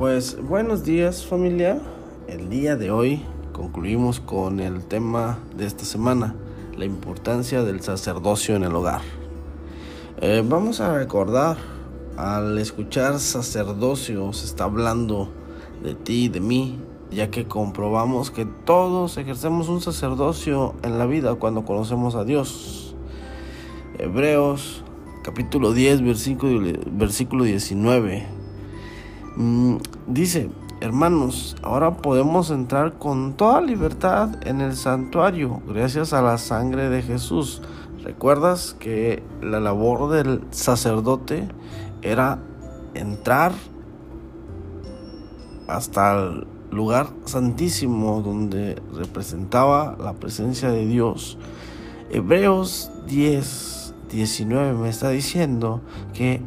Pues buenos días familia. El día de hoy concluimos con el tema de esta semana, la importancia del sacerdocio en el hogar. Eh, vamos a recordar, al escuchar sacerdocio se está hablando de ti y de mí, ya que comprobamos que todos ejercemos un sacerdocio en la vida cuando conocemos a Dios. Hebreos capítulo 10, versículo, versículo 19. Mm, dice, hermanos, ahora podemos entrar con toda libertad en el santuario gracias a la sangre de Jesús. ¿Recuerdas que la labor del sacerdote era entrar hasta el lugar santísimo donde representaba la presencia de Dios? Hebreos 10 19 me está diciendo que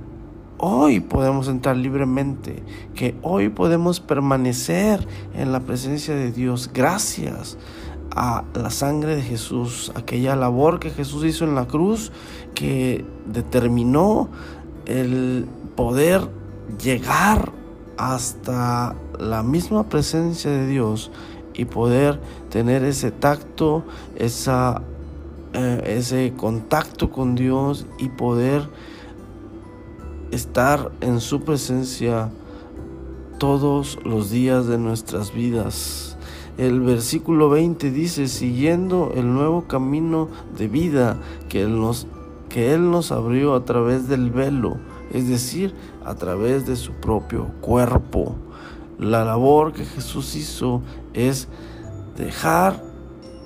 hoy podemos entrar libremente, que hoy podemos permanecer en la presencia de Dios gracias a la sangre de Jesús, aquella labor que Jesús hizo en la cruz que determinó el poder llegar hasta la misma presencia de Dios y poder tener ese tacto, esa eh, ese contacto con Dios y poder estar en su presencia todos los días de nuestras vidas. El versículo 20 dice, siguiendo el nuevo camino de vida que Él nos, que él nos abrió a través del velo, es decir, a través de su propio cuerpo. La labor que Jesús hizo es dejar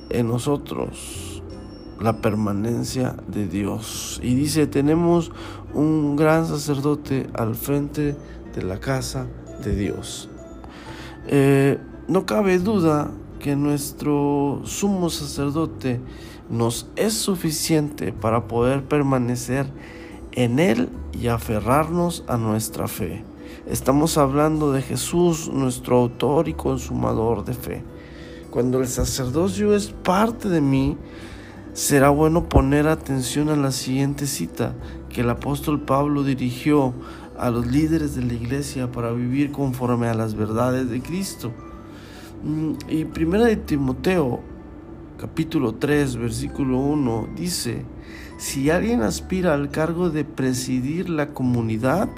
en nosotros la permanencia de Dios. Y dice, tenemos un gran sacerdote al frente de la casa de Dios. Eh, no cabe duda que nuestro sumo sacerdote nos es suficiente para poder permanecer en Él y aferrarnos a nuestra fe. Estamos hablando de Jesús, nuestro autor y consumador de fe. Cuando el sacerdocio es parte de mí, será bueno poner atención a la siguiente cita que el apóstol Pablo dirigió a los líderes de la iglesia para vivir conforme a las verdades de Cristo. Mm, y primera de Timoteo, capítulo 3, versículo 1, dice, si alguien aspira al cargo de presidir la comunidad,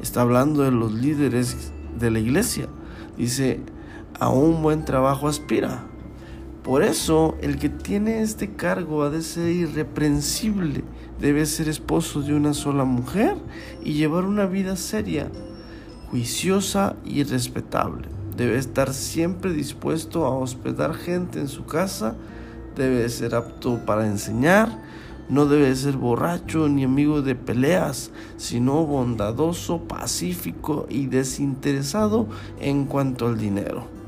está hablando de los líderes de la iglesia, dice, a un buen trabajo aspira. Por eso el que tiene este cargo ha de ser irreprensible, debe ser esposo de una sola mujer y llevar una vida seria, juiciosa y respetable. Debe estar siempre dispuesto a hospedar gente en su casa, debe ser apto para enseñar, no debe ser borracho ni amigo de peleas, sino bondadoso, pacífico y desinteresado en cuanto al dinero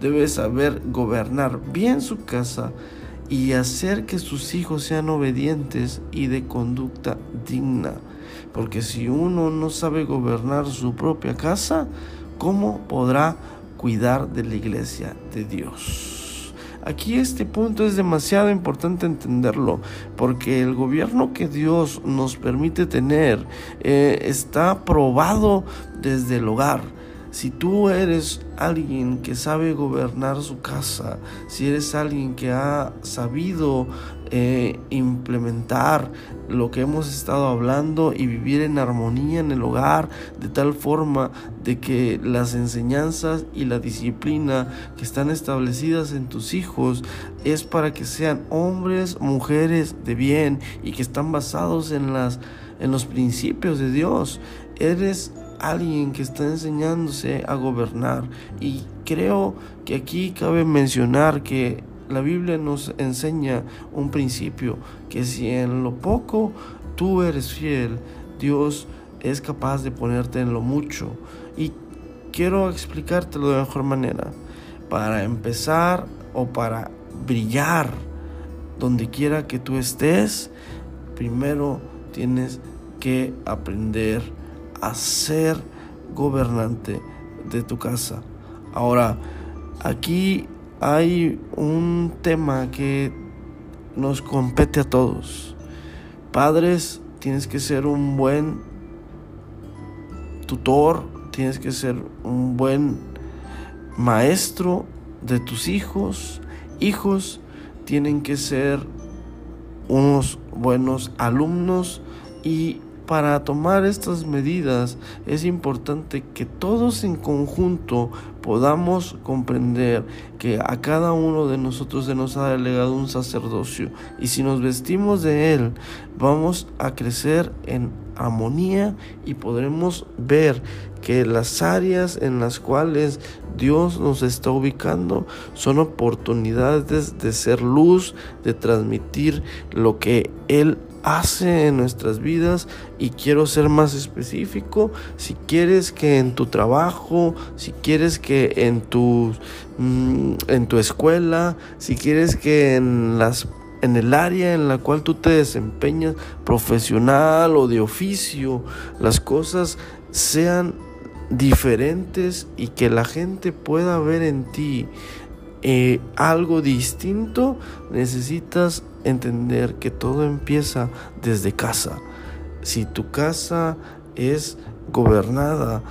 debe saber gobernar bien su casa y hacer que sus hijos sean obedientes y de conducta digna. Porque si uno no sabe gobernar su propia casa, ¿cómo podrá cuidar de la iglesia de Dios? Aquí este punto es demasiado importante entenderlo, porque el gobierno que Dios nos permite tener eh, está probado desde el hogar si tú eres alguien que sabe gobernar su casa, si eres alguien que ha sabido eh, implementar lo que hemos estado hablando y vivir en armonía en el hogar, de tal forma de que las enseñanzas y la disciplina que están establecidas en tus hijos es para que sean hombres, mujeres de bien y que están basados en las en los principios de Dios. Eres alguien que está enseñándose a gobernar. Y creo que aquí cabe mencionar que la Biblia nos enseña un principio, que si en lo poco tú eres fiel, Dios es capaz de ponerte en lo mucho. Y quiero explicártelo de mejor manera. Para empezar o para brillar donde quiera que tú estés, primero tienes que aprender a ser gobernante de tu casa. Ahora, aquí hay un tema que nos compete a todos. Padres, tienes que ser un buen tutor tienes que ser un buen maestro de tus hijos. Hijos tienen que ser unos buenos alumnos y para tomar estas medidas es importante que todos en conjunto podamos comprender que a cada uno de nosotros se nos ha delegado un sacerdocio. Y si nos vestimos de él vamos a crecer en armonía y podremos ver que las áreas en las cuales Dios nos está ubicando son oportunidades de ser luz, de transmitir lo que Él hace en nuestras vidas y quiero ser más específico. Si quieres que en tu trabajo si quieres que en tu mm, en tu escuela si quieres que en las en el área en la cual tú te desempeñas profesional o de oficio las cosas sean diferentes y que la gente pueda ver en ti eh, algo distinto, necesitas entender que todo empieza desde casa. Si tu casa es gobernada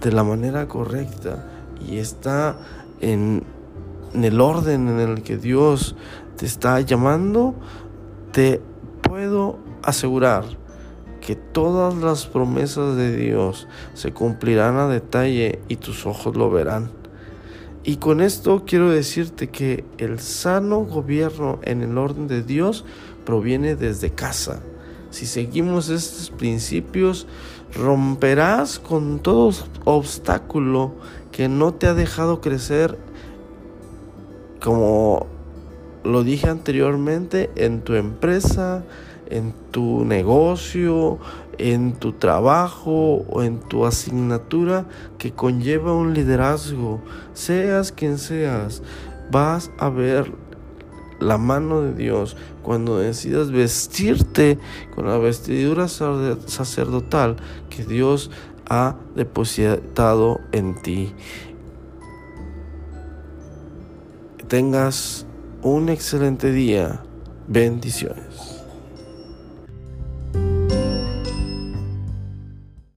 de la manera correcta y está en, en el orden en el que Dios te está llamando, te puedo asegurar que todas las promesas de Dios se cumplirán a detalle y tus ojos lo verán. Y con esto quiero decirte que el sano gobierno en el orden de Dios proviene desde casa. Si seguimos estos principios, romperás con todo obstáculo que no te ha dejado crecer, como lo dije anteriormente, en tu empresa, en tu negocio, en tu trabajo o en tu asignatura que conlleva un liderazgo, seas quien seas, vas a ver la mano de Dios cuando decidas vestirte con la vestidura sacerdotal que Dios ha depositado en ti. tengas un excelente día. Bendiciones.